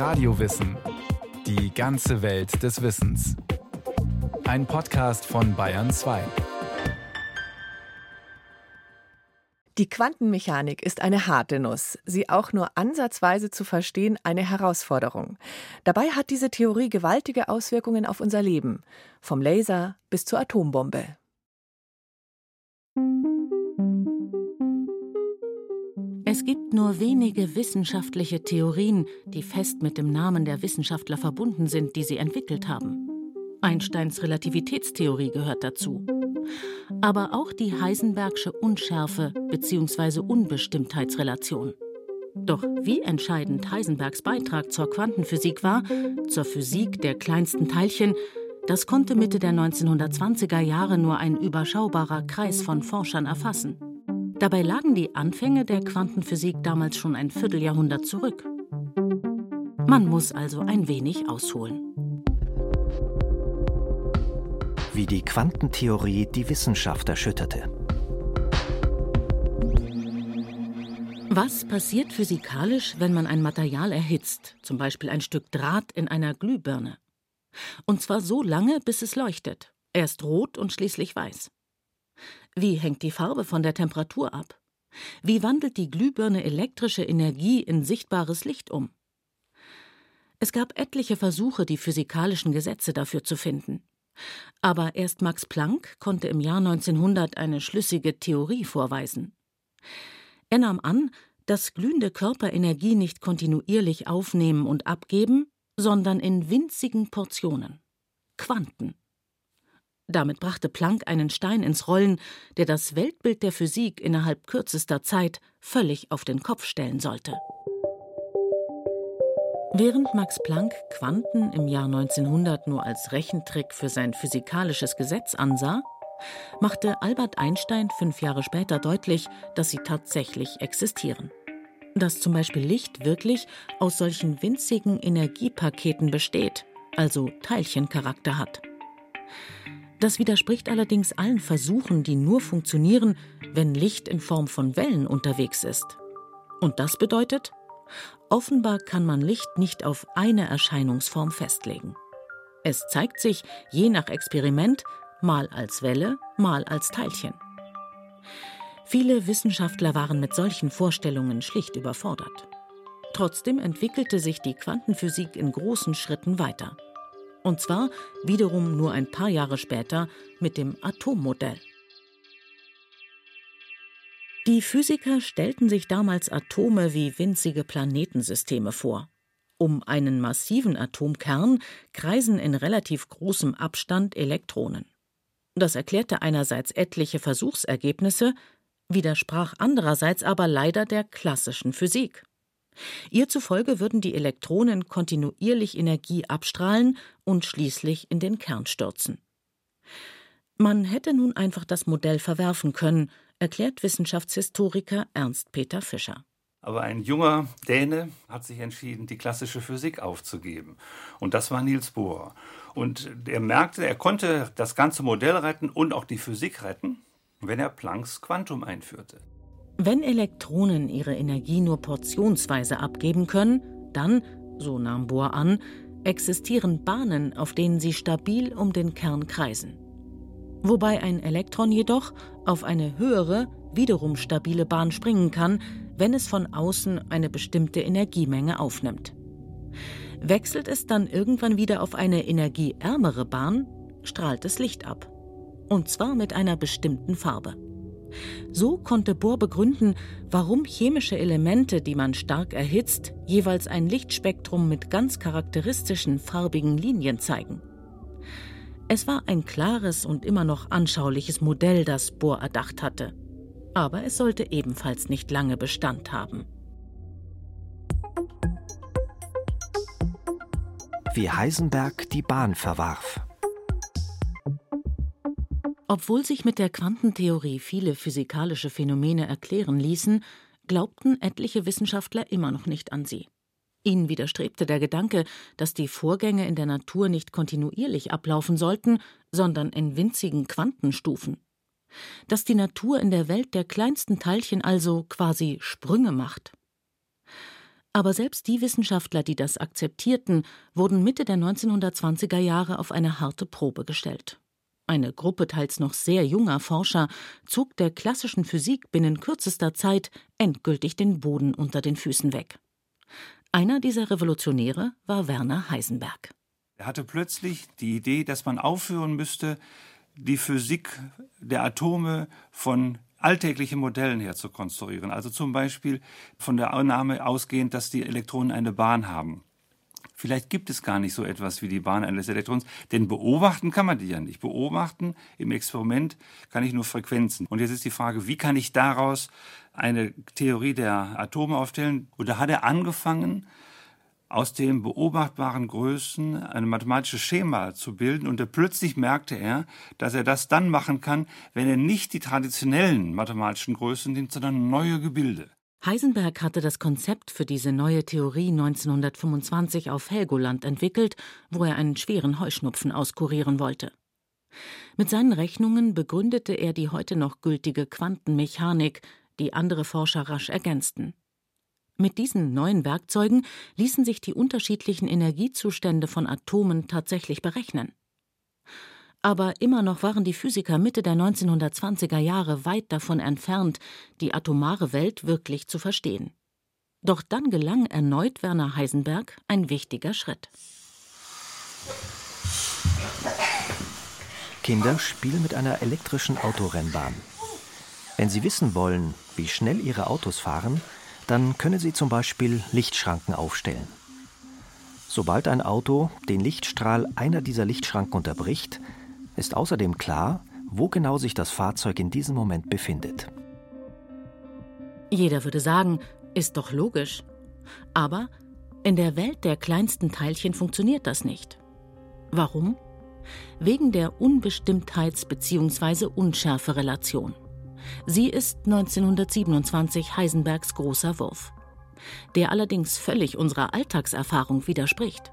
Radiowissen. Die ganze Welt des Wissens. Ein Podcast von Bayern 2. Die Quantenmechanik ist eine harte Nuss, sie auch nur ansatzweise zu verstehen eine Herausforderung. Dabei hat diese Theorie gewaltige Auswirkungen auf unser Leben, vom Laser bis zur Atombombe. Es gibt nur wenige wissenschaftliche Theorien, die fest mit dem Namen der Wissenschaftler verbunden sind, die sie entwickelt haben. Einsteins Relativitätstheorie gehört dazu. Aber auch die Heisenbergsche Unschärfe bzw. Unbestimmtheitsrelation. Doch wie entscheidend Heisenbergs Beitrag zur Quantenphysik war, zur Physik der kleinsten Teilchen, das konnte Mitte der 1920er Jahre nur ein überschaubarer Kreis von Forschern erfassen. Dabei lagen die Anfänge der Quantenphysik damals schon ein Vierteljahrhundert zurück. Man muss also ein wenig ausholen. Wie die Quantentheorie die Wissenschaft erschütterte. Was passiert physikalisch, wenn man ein Material erhitzt, zum Beispiel ein Stück Draht in einer Glühbirne? Und zwar so lange, bis es leuchtet, erst rot und schließlich weiß. Wie hängt die Farbe von der Temperatur ab? Wie wandelt die Glühbirne elektrische Energie in sichtbares Licht um? Es gab etliche Versuche, die physikalischen Gesetze dafür zu finden. Aber erst Max Planck konnte im Jahr 1900 eine schlüssige Theorie vorweisen. Er nahm an, dass glühende Körper Energie nicht kontinuierlich aufnehmen und abgeben, sondern in winzigen Portionen. Quanten. Damit brachte Planck einen Stein ins Rollen, der das Weltbild der Physik innerhalb kürzester Zeit völlig auf den Kopf stellen sollte. Während Max Planck Quanten im Jahr 1900 nur als Rechentrick für sein physikalisches Gesetz ansah, machte Albert Einstein fünf Jahre später deutlich, dass sie tatsächlich existieren. Dass zum Beispiel Licht wirklich aus solchen winzigen Energiepaketen besteht, also Teilchencharakter hat. Das widerspricht allerdings allen Versuchen, die nur funktionieren, wenn Licht in Form von Wellen unterwegs ist. Und das bedeutet, offenbar kann man Licht nicht auf eine Erscheinungsform festlegen. Es zeigt sich je nach Experiment mal als Welle, mal als Teilchen. Viele Wissenschaftler waren mit solchen Vorstellungen schlicht überfordert. Trotzdem entwickelte sich die Quantenphysik in großen Schritten weiter. Und zwar wiederum nur ein paar Jahre später mit dem Atommodell. Die Physiker stellten sich damals Atome wie winzige Planetensysteme vor. Um einen massiven Atomkern kreisen in relativ großem Abstand Elektronen. Das erklärte einerseits etliche Versuchsergebnisse, widersprach andererseits aber leider der klassischen Physik. Ihr zufolge würden die Elektronen kontinuierlich Energie abstrahlen und schließlich in den Kern stürzen. Man hätte nun einfach das Modell verwerfen können, erklärt Wissenschaftshistoriker Ernst Peter Fischer. Aber ein junger Däne hat sich entschieden, die klassische Physik aufzugeben. Und das war Niels Bohr. Und er merkte, er konnte das ganze Modell retten und auch die Physik retten, wenn er Plancks Quantum einführte. Wenn Elektronen ihre Energie nur portionsweise abgeben können, dann, so nahm Bohr an, existieren Bahnen, auf denen sie stabil um den Kern kreisen. Wobei ein Elektron jedoch auf eine höhere, wiederum stabile Bahn springen kann, wenn es von außen eine bestimmte Energiemenge aufnimmt. Wechselt es dann irgendwann wieder auf eine energieärmere Bahn, strahlt es Licht ab. Und zwar mit einer bestimmten Farbe. So konnte Bohr begründen, warum chemische Elemente, die man stark erhitzt, jeweils ein Lichtspektrum mit ganz charakteristischen farbigen Linien zeigen. Es war ein klares und immer noch anschauliches Modell, das Bohr erdacht hatte. Aber es sollte ebenfalls nicht lange Bestand haben. Wie Heisenberg die Bahn verwarf. Obwohl sich mit der Quantentheorie viele physikalische Phänomene erklären ließen, glaubten etliche Wissenschaftler immer noch nicht an sie. Ihnen widerstrebte der Gedanke, dass die Vorgänge in der Natur nicht kontinuierlich ablaufen sollten, sondern in winzigen Quantenstufen. Dass die Natur in der Welt der kleinsten Teilchen also quasi Sprünge macht. Aber selbst die Wissenschaftler, die das akzeptierten, wurden Mitte der 1920er Jahre auf eine harte Probe gestellt. Eine Gruppe teils noch sehr junger Forscher zog der klassischen Physik binnen kürzester Zeit endgültig den Boden unter den Füßen weg. Einer dieser Revolutionäre war Werner Heisenberg. Er hatte plötzlich die Idee, dass man aufhören müsste, die Physik der Atome von alltäglichen Modellen her zu konstruieren. Also zum Beispiel von der Annahme ausgehend, dass die Elektronen eine Bahn haben. Vielleicht gibt es gar nicht so etwas wie die Bahn eines Elektrons, denn beobachten kann man die ja nicht. Beobachten im Experiment kann ich nur Frequenzen. Und jetzt ist die Frage, wie kann ich daraus eine Theorie der Atome aufstellen? Und da hat er angefangen, aus den beobachtbaren Größen ein mathematisches Schema zu bilden und plötzlich merkte er, dass er das dann machen kann, wenn er nicht die traditionellen mathematischen Größen nimmt, sondern neue Gebilde. Heisenberg hatte das Konzept für diese neue Theorie 1925 auf Helgoland entwickelt, wo er einen schweren Heuschnupfen auskurieren wollte. Mit seinen Rechnungen begründete er die heute noch gültige Quantenmechanik, die andere Forscher rasch ergänzten. Mit diesen neuen Werkzeugen ließen sich die unterschiedlichen Energiezustände von Atomen tatsächlich berechnen. Aber immer noch waren die Physiker Mitte der 1920er Jahre weit davon entfernt, die atomare Welt wirklich zu verstehen. Doch dann gelang erneut Werner Heisenberg ein wichtiger Schritt. Kinder spielen mit einer elektrischen Autorennbahn. Wenn sie wissen wollen, wie schnell ihre Autos fahren, dann können Sie zum Beispiel Lichtschranken aufstellen. Sobald ein Auto den Lichtstrahl einer dieser Lichtschranken unterbricht, ist außerdem klar, wo genau sich das Fahrzeug in diesem Moment befindet. Jeder würde sagen, ist doch logisch. Aber in der Welt der kleinsten Teilchen funktioniert das nicht. Warum? Wegen der Unbestimmtheits- bzw. Unschärferelation. Sie ist 1927 Heisenbergs großer Wurf, der allerdings völlig unserer Alltagserfahrung widerspricht.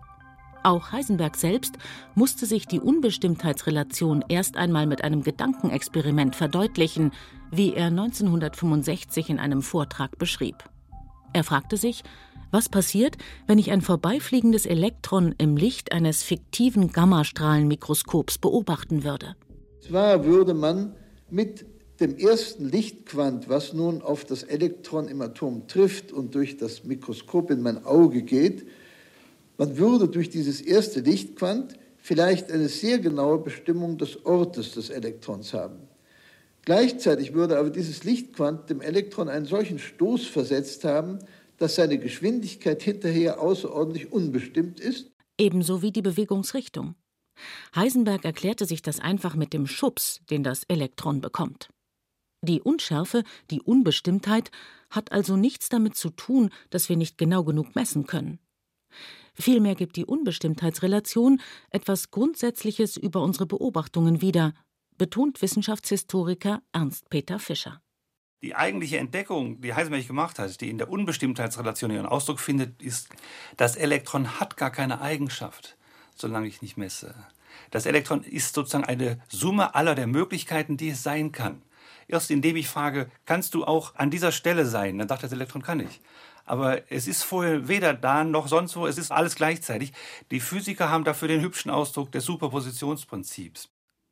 Auch Heisenberg selbst musste sich die Unbestimmtheitsrelation erst einmal mit einem Gedankenexperiment verdeutlichen, wie er 1965 in einem Vortrag beschrieb. Er fragte sich, was passiert, wenn ich ein vorbeifliegendes Elektron im Licht eines fiktiven Gammastrahlenmikroskops beobachten würde? Zwar würde man mit dem ersten Lichtquant, was nun auf das Elektron im Atom trifft und durch das Mikroskop in mein Auge geht, man würde durch dieses erste Lichtquant vielleicht eine sehr genaue Bestimmung des Ortes des Elektrons haben. Gleichzeitig würde aber dieses Lichtquant dem Elektron einen solchen Stoß versetzt haben, dass seine Geschwindigkeit hinterher außerordentlich unbestimmt ist. Ebenso wie die Bewegungsrichtung. Heisenberg erklärte sich das einfach mit dem Schubs, den das Elektron bekommt. Die Unschärfe, die Unbestimmtheit hat also nichts damit zu tun, dass wir nicht genau genug messen können. Vielmehr gibt die Unbestimmtheitsrelation etwas Grundsätzliches über unsere Beobachtungen wieder, betont Wissenschaftshistoriker Ernst Peter Fischer. Die eigentliche Entdeckung, die Heisenberg gemacht hat, die in der Unbestimmtheitsrelation ihren Ausdruck findet, ist, das Elektron hat gar keine Eigenschaft, solange ich nicht messe. Das Elektron ist sozusagen eine Summe aller der Möglichkeiten, die es sein kann. Erst indem ich frage, kannst du auch an dieser Stelle sein? Dann sagt das Elektron, kann ich. Aber es ist vorher weder da noch sonst wo, es ist alles gleichzeitig. Die Physiker haben dafür den hübschen Ausdruck des Superpositionsprinzips.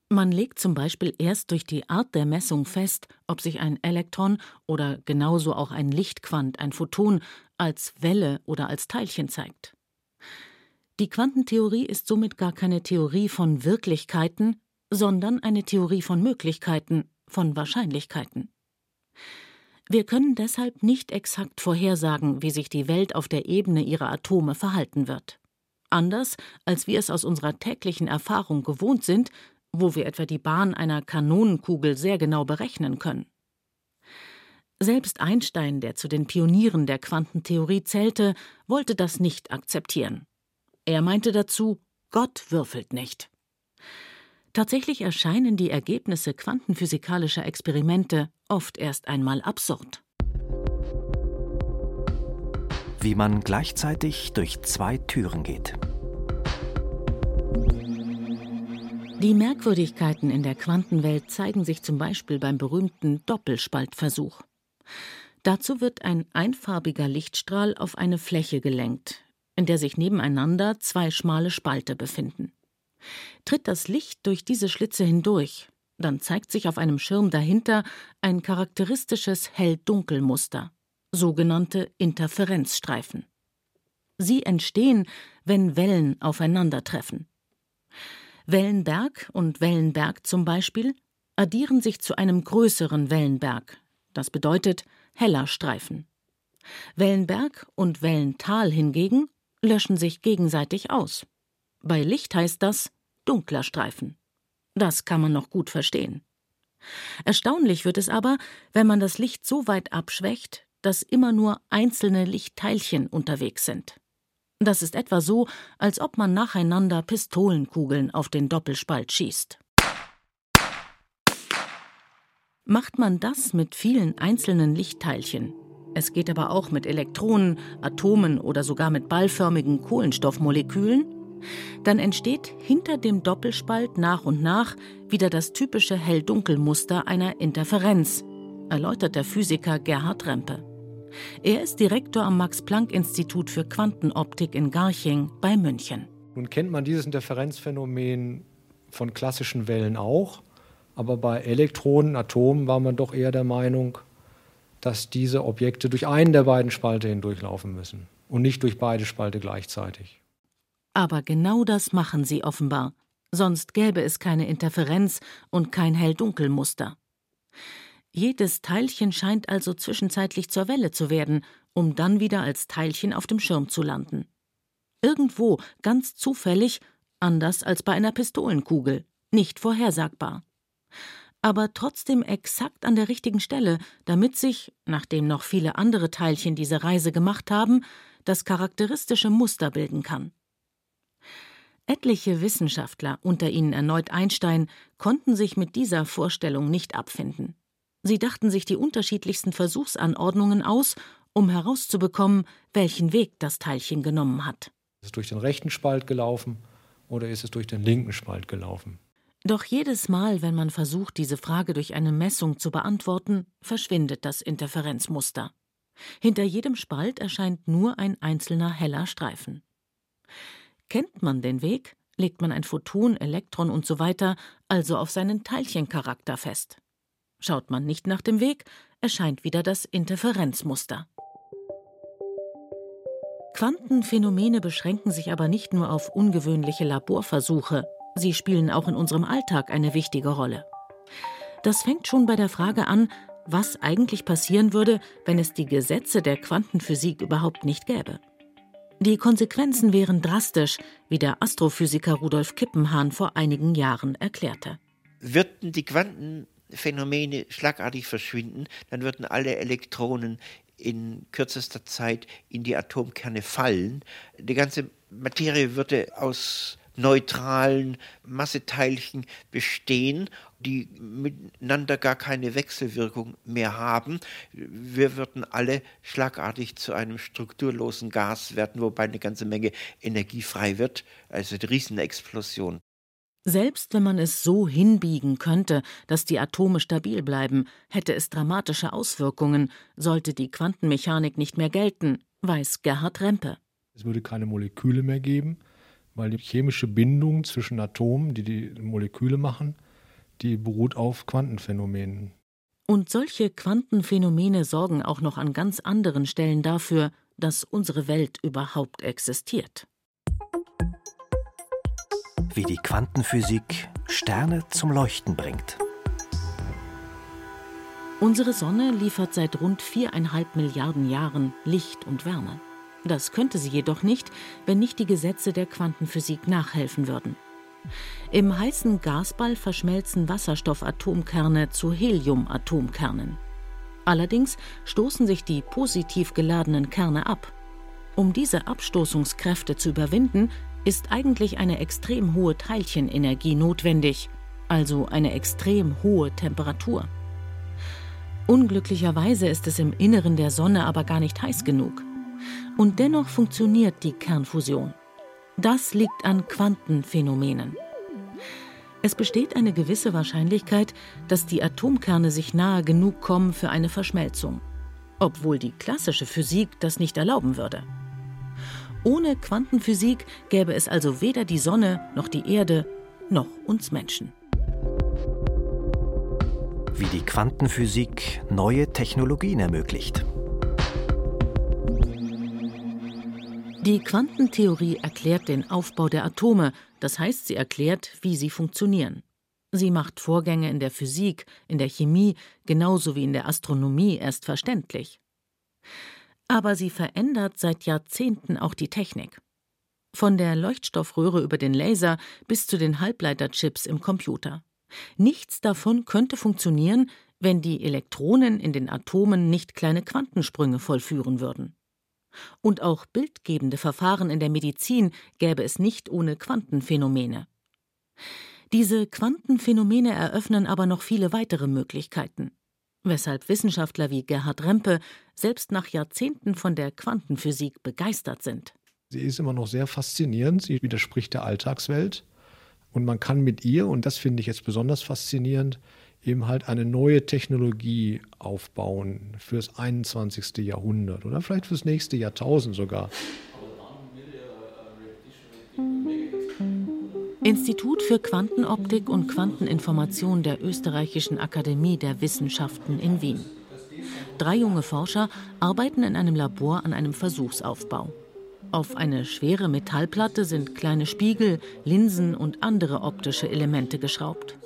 Man legt zum Beispiel erst durch die Art der Messung fest, ob sich ein Elektron oder genauso auch ein Lichtquant, ein Photon, als Welle oder als Teilchen zeigt. Die Quantentheorie ist somit gar keine Theorie von Wirklichkeiten, sondern eine Theorie von Möglichkeiten, von Wahrscheinlichkeiten. Wir können deshalb nicht exakt vorhersagen, wie sich die Welt auf der Ebene ihrer Atome verhalten wird. Anders, als wir es aus unserer täglichen Erfahrung gewohnt sind, wo wir etwa die Bahn einer Kanonenkugel sehr genau berechnen können. Selbst Einstein, der zu den Pionieren der Quantentheorie zählte, wollte das nicht akzeptieren. Er meinte dazu, Gott würfelt nicht. Tatsächlich erscheinen die Ergebnisse quantenphysikalischer Experimente oft erst einmal absurd. Wie man gleichzeitig durch zwei Türen geht. Die Merkwürdigkeiten in der Quantenwelt zeigen sich zum Beispiel beim berühmten Doppelspaltversuch. Dazu wird ein einfarbiger Lichtstrahl auf eine Fläche gelenkt, in der sich nebeneinander zwei schmale Spalte befinden. Tritt das Licht durch diese Schlitze hindurch, dann zeigt sich auf einem Schirm dahinter ein charakteristisches Hell-Dunkel-Muster, sogenannte Interferenzstreifen. Sie entstehen, wenn Wellen aufeinandertreffen. Wellenberg und Wellenberg zum Beispiel addieren sich zu einem größeren Wellenberg. Das bedeutet heller Streifen. Wellenberg und Wellental hingegen löschen sich gegenseitig aus. Bei Licht heißt das dunkler Streifen. Das kann man noch gut verstehen. Erstaunlich wird es aber, wenn man das Licht so weit abschwächt, dass immer nur einzelne Lichtteilchen unterwegs sind. Das ist etwa so, als ob man nacheinander Pistolenkugeln auf den Doppelspalt schießt. Macht man das mit vielen einzelnen Lichtteilchen, es geht aber auch mit Elektronen, Atomen oder sogar mit ballförmigen Kohlenstoffmolekülen, dann entsteht hinter dem Doppelspalt nach und nach wieder das typische Hell-Dunkel-Muster einer Interferenz, erläutert der Physiker Gerhard Rempe. Er ist Direktor am Max-Planck-Institut für Quantenoptik in Garching bei München. Nun kennt man dieses Interferenzphänomen von klassischen Wellen auch, aber bei Elektronen, Atomen war man doch eher der Meinung, dass diese Objekte durch einen der beiden Spalte hindurchlaufen müssen und nicht durch beide Spalte gleichzeitig. Aber genau das machen sie offenbar, sonst gäbe es keine Interferenz und kein Hell-Dunkel-Muster. Jedes Teilchen scheint also zwischenzeitlich zur Welle zu werden, um dann wieder als Teilchen auf dem Schirm zu landen. Irgendwo, ganz zufällig, anders als bei einer Pistolenkugel, nicht vorhersagbar. Aber trotzdem exakt an der richtigen Stelle, damit sich, nachdem noch viele andere Teilchen diese Reise gemacht haben, das charakteristische Muster bilden kann. Etliche Wissenschaftler, unter ihnen erneut Einstein, konnten sich mit dieser Vorstellung nicht abfinden. Sie dachten sich die unterschiedlichsten Versuchsanordnungen aus, um herauszubekommen, welchen Weg das Teilchen genommen hat. Ist es durch den rechten Spalt gelaufen oder ist es durch den linken Spalt gelaufen? Doch jedes Mal, wenn man versucht, diese Frage durch eine Messung zu beantworten, verschwindet das Interferenzmuster. Hinter jedem Spalt erscheint nur ein einzelner heller Streifen. Kennt man den Weg, legt man ein Photon, Elektron usw. So also auf seinen Teilchencharakter fest. Schaut man nicht nach dem Weg, erscheint wieder das Interferenzmuster. Quantenphänomene beschränken sich aber nicht nur auf ungewöhnliche Laborversuche, sie spielen auch in unserem Alltag eine wichtige Rolle. Das fängt schon bei der Frage an, was eigentlich passieren würde, wenn es die Gesetze der Quantenphysik überhaupt nicht gäbe. Die Konsequenzen wären drastisch, wie der Astrophysiker Rudolf Kippenhahn vor einigen Jahren erklärte. Würden die Quantenphänomene schlagartig verschwinden, dann würden alle Elektronen in kürzester Zeit in die Atomkerne fallen. Die ganze Materie würde aus neutralen Masseteilchen bestehen, die miteinander gar keine Wechselwirkung mehr haben. Wir würden alle schlagartig zu einem strukturlosen Gas werden, wobei eine ganze Menge Energie frei wird. Also eine Riesenexplosion. Selbst wenn man es so hinbiegen könnte, dass die Atome stabil bleiben, hätte es dramatische Auswirkungen, sollte die Quantenmechanik nicht mehr gelten, weiß Gerhard Rempe. Es würde keine Moleküle mehr geben, weil die chemische Bindung zwischen Atomen, die die Moleküle machen, die beruht auf Quantenphänomenen. Und solche Quantenphänomene sorgen auch noch an ganz anderen Stellen dafür, dass unsere Welt überhaupt existiert. Wie die Quantenphysik Sterne zum Leuchten bringt. Unsere Sonne liefert seit rund viereinhalb Milliarden Jahren Licht und Wärme. Das könnte sie jedoch nicht, wenn nicht die Gesetze der Quantenphysik nachhelfen würden. Im heißen Gasball verschmelzen Wasserstoffatomkerne zu Heliumatomkernen. Allerdings stoßen sich die positiv geladenen Kerne ab. Um diese Abstoßungskräfte zu überwinden, ist eigentlich eine extrem hohe Teilchenenergie notwendig, also eine extrem hohe Temperatur. Unglücklicherweise ist es im Inneren der Sonne aber gar nicht heiß genug. Und dennoch funktioniert die Kernfusion. Das liegt an Quantenphänomenen. Es besteht eine gewisse Wahrscheinlichkeit, dass die Atomkerne sich nahe genug kommen für eine Verschmelzung. obwohl die klassische Physik das nicht erlauben würde. Ohne Quantenphysik gäbe es also weder die Sonne noch die Erde noch uns Menschen. Wie die Quantenphysik neue Technologien ermöglicht. Die Quantentheorie erklärt den Aufbau der Atome, das heißt, sie erklärt, wie sie funktionieren. Sie macht Vorgänge in der Physik, in der Chemie, genauso wie in der Astronomie erst verständlich. Aber sie verändert seit Jahrzehnten auch die Technik. Von der Leuchtstoffröhre über den Laser bis zu den Halbleiterchips im Computer. Nichts davon könnte funktionieren, wenn die Elektronen in den Atomen nicht kleine Quantensprünge vollführen würden. Und auch bildgebende Verfahren in der Medizin gäbe es nicht ohne Quantenphänomene. Diese Quantenphänomene eröffnen aber noch viele weitere Möglichkeiten, weshalb Wissenschaftler wie Gerhard Rempe selbst nach Jahrzehnten von der Quantenphysik begeistert sind. Sie ist immer noch sehr faszinierend, sie widerspricht der Alltagswelt und man kann mit ihr, und das finde ich jetzt besonders faszinierend, eben halt eine neue Technologie aufbauen fürs 21. Jahrhundert oder vielleicht fürs nächste Jahrtausend sogar. Institut für Quantenoptik und Quanteninformation der Österreichischen Akademie der Wissenschaften in Wien. Drei junge Forscher arbeiten in einem Labor an einem Versuchsaufbau. Auf eine schwere Metallplatte sind kleine Spiegel, Linsen und andere optische Elemente geschraubt.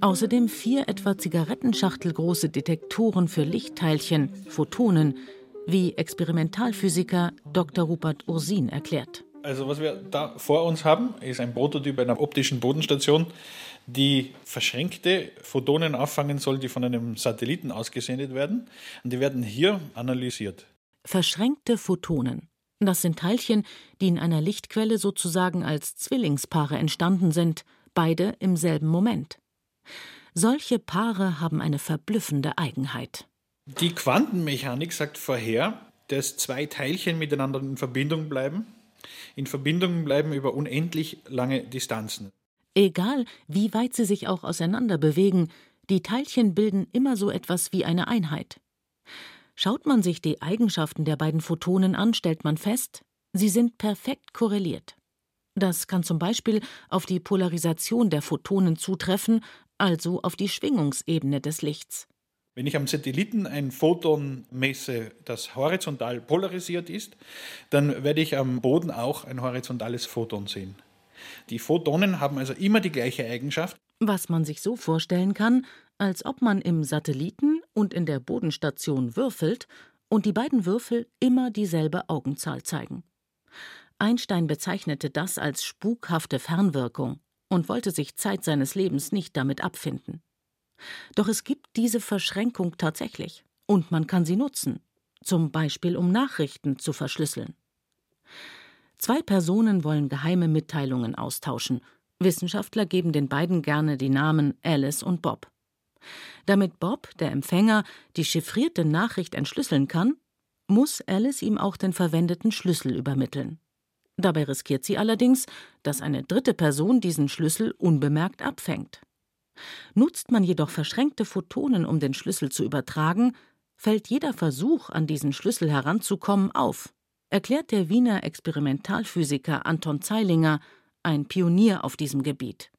Außerdem vier etwa Zigarettenschachtel große Detektoren für Lichtteilchen, Photonen, wie Experimentalphysiker Dr. Rupert Ursin erklärt. Also was wir da vor uns haben, ist ein Prototyp einer optischen Bodenstation, die verschränkte Photonen auffangen soll, die von einem Satelliten ausgesendet werden. Und die werden hier analysiert. Verschränkte Photonen. Das sind Teilchen, die in einer Lichtquelle sozusagen als Zwillingspaare entstanden sind, beide im selben Moment. Solche Paare haben eine verblüffende Eigenheit. Die Quantenmechanik sagt vorher, dass zwei Teilchen miteinander in Verbindung bleiben in Verbindung bleiben über unendlich lange Distanzen. Egal, wie weit sie sich auch auseinander bewegen, die Teilchen bilden immer so etwas wie eine Einheit. Schaut man sich die Eigenschaften der beiden Photonen an, stellt man fest, sie sind perfekt korreliert. Das kann zum Beispiel auf die Polarisation der Photonen zutreffen, also auf die Schwingungsebene des Lichts. Wenn ich am Satelliten ein Photon messe, das horizontal polarisiert ist, dann werde ich am Boden auch ein horizontales Photon sehen. Die Photonen haben also immer die gleiche Eigenschaft. Was man sich so vorstellen kann, als ob man im Satelliten und in der Bodenstation würfelt und die beiden Würfel immer dieselbe Augenzahl zeigen. Einstein bezeichnete das als spukhafte Fernwirkung und wollte sich Zeit seines Lebens nicht damit abfinden. Doch es gibt diese Verschränkung tatsächlich und man kann sie nutzen, zum Beispiel um Nachrichten zu verschlüsseln. Zwei Personen wollen geheime Mitteilungen austauschen. Wissenschaftler geben den beiden gerne die Namen Alice und Bob. Damit Bob, der Empfänger, die chiffrierte Nachricht entschlüsseln kann, muss Alice ihm auch den verwendeten Schlüssel übermitteln. Dabei riskiert sie allerdings, dass eine dritte Person diesen Schlüssel unbemerkt abfängt. Nutzt man jedoch verschränkte Photonen, um den Schlüssel zu übertragen, fällt jeder Versuch, an diesen Schlüssel heranzukommen, auf, erklärt der Wiener Experimentalphysiker Anton Zeilinger, ein Pionier auf diesem Gebiet.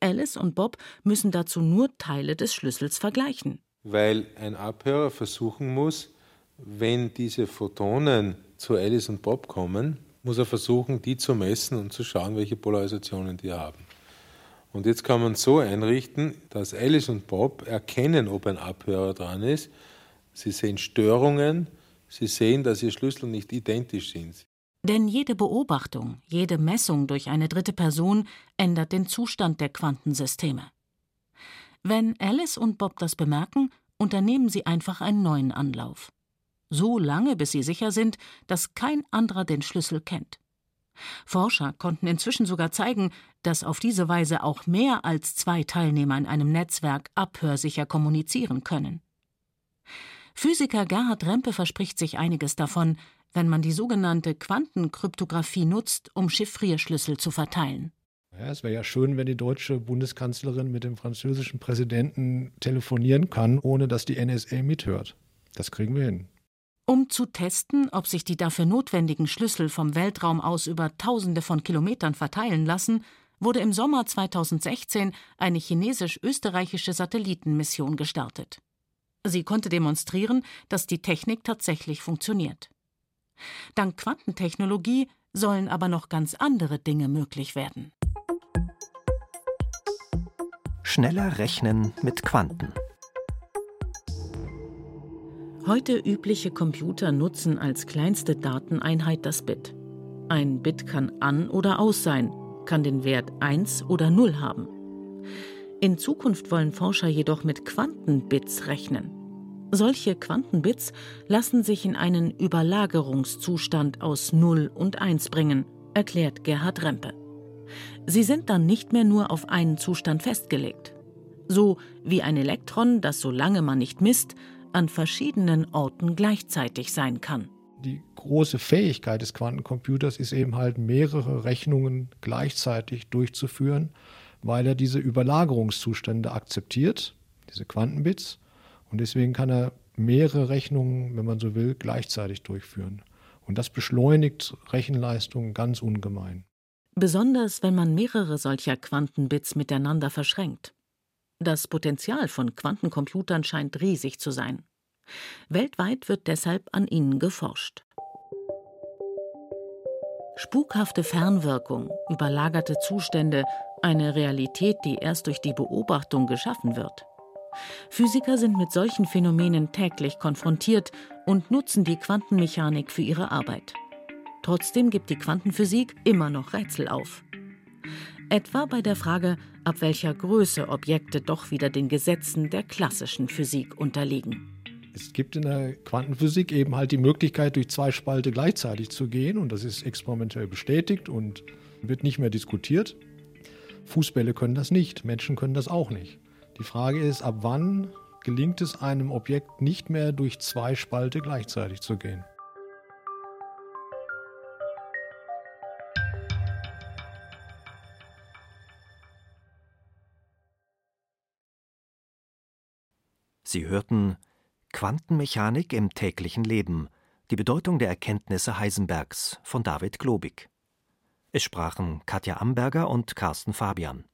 Alice und Bob müssen dazu nur Teile des Schlüssels vergleichen. Weil ein Abhörer versuchen muss, wenn diese Photonen zu Alice und Bob kommen, muss er versuchen, die zu messen und zu schauen, welche Polarisationen die haben. Und jetzt kann man so einrichten, dass Alice und Bob erkennen, ob ein Abhörer dran ist. Sie sehen Störungen, sie sehen, dass ihr Schlüssel nicht identisch sind. Denn jede Beobachtung, jede Messung durch eine dritte Person ändert den Zustand der Quantensysteme. Wenn Alice und Bob das bemerken, unternehmen sie einfach einen neuen Anlauf. So lange, bis sie sicher sind, dass kein anderer den Schlüssel kennt. Forscher konnten inzwischen sogar zeigen, dass auf diese Weise auch mehr als zwei Teilnehmer in einem Netzwerk abhörsicher kommunizieren können. Physiker Gerhard Rempe verspricht sich einiges davon, wenn man die sogenannte Quantenkryptographie nutzt, um Chiffrierschlüssel zu verteilen. Ja, es wäre ja schön, wenn die deutsche Bundeskanzlerin mit dem französischen Präsidenten telefonieren kann, ohne dass die NSA mithört. Das kriegen wir hin. Um zu testen, ob sich die dafür notwendigen Schlüssel vom Weltraum aus über Tausende von Kilometern verteilen lassen, wurde im Sommer 2016 eine chinesisch-österreichische Satellitenmission gestartet. Sie konnte demonstrieren, dass die Technik tatsächlich funktioniert. Dank Quantentechnologie sollen aber noch ganz andere Dinge möglich werden. Schneller rechnen mit Quanten. Heute übliche Computer nutzen als kleinste Dateneinheit das Bit. Ein Bit kann an oder aus sein, kann den Wert 1 oder 0 haben. In Zukunft wollen Forscher jedoch mit Quantenbits rechnen. Solche Quantenbits lassen sich in einen Überlagerungszustand aus 0 und 1 bringen, erklärt Gerhard Rempe. Sie sind dann nicht mehr nur auf einen Zustand festgelegt. So wie ein Elektron, das solange man nicht misst, an verschiedenen Orten gleichzeitig sein kann. Die große Fähigkeit des Quantencomputers ist eben halt, mehrere Rechnungen gleichzeitig durchzuführen, weil er diese Überlagerungszustände akzeptiert, diese Quantenbits. Und deswegen kann er mehrere Rechnungen, wenn man so will, gleichzeitig durchführen. Und das beschleunigt Rechenleistungen ganz ungemein. Besonders wenn man mehrere solcher Quantenbits miteinander verschränkt. Das Potenzial von Quantencomputern scheint riesig zu sein. Weltweit wird deshalb an ihnen geforscht. Spukhafte Fernwirkung, überlagerte Zustände, eine Realität, die erst durch die Beobachtung geschaffen wird. Physiker sind mit solchen Phänomenen täglich konfrontiert und nutzen die Quantenmechanik für ihre Arbeit. Trotzdem gibt die Quantenphysik immer noch Rätsel auf. Etwa bei der Frage, ab welcher Größe Objekte doch wieder den Gesetzen der klassischen Physik unterliegen. Es gibt in der Quantenphysik eben halt die Möglichkeit, durch zwei Spalte gleichzeitig zu gehen und das ist experimentell bestätigt und wird nicht mehr diskutiert. Fußbälle können das nicht, Menschen können das auch nicht. Die Frage ist, ab wann gelingt es einem Objekt nicht mehr durch zwei Spalte gleichzeitig zu gehen? Sie hörten Quantenmechanik im täglichen Leben. Die Bedeutung der Erkenntnisse Heisenbergs von David Globig. Es sprachen Katja Amberger und Carsten Fabian.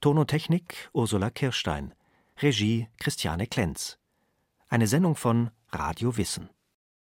Ton und Technik Ursula Kirstein. Regie Christiane Klenz. Eine Sendung von Radio Wissen.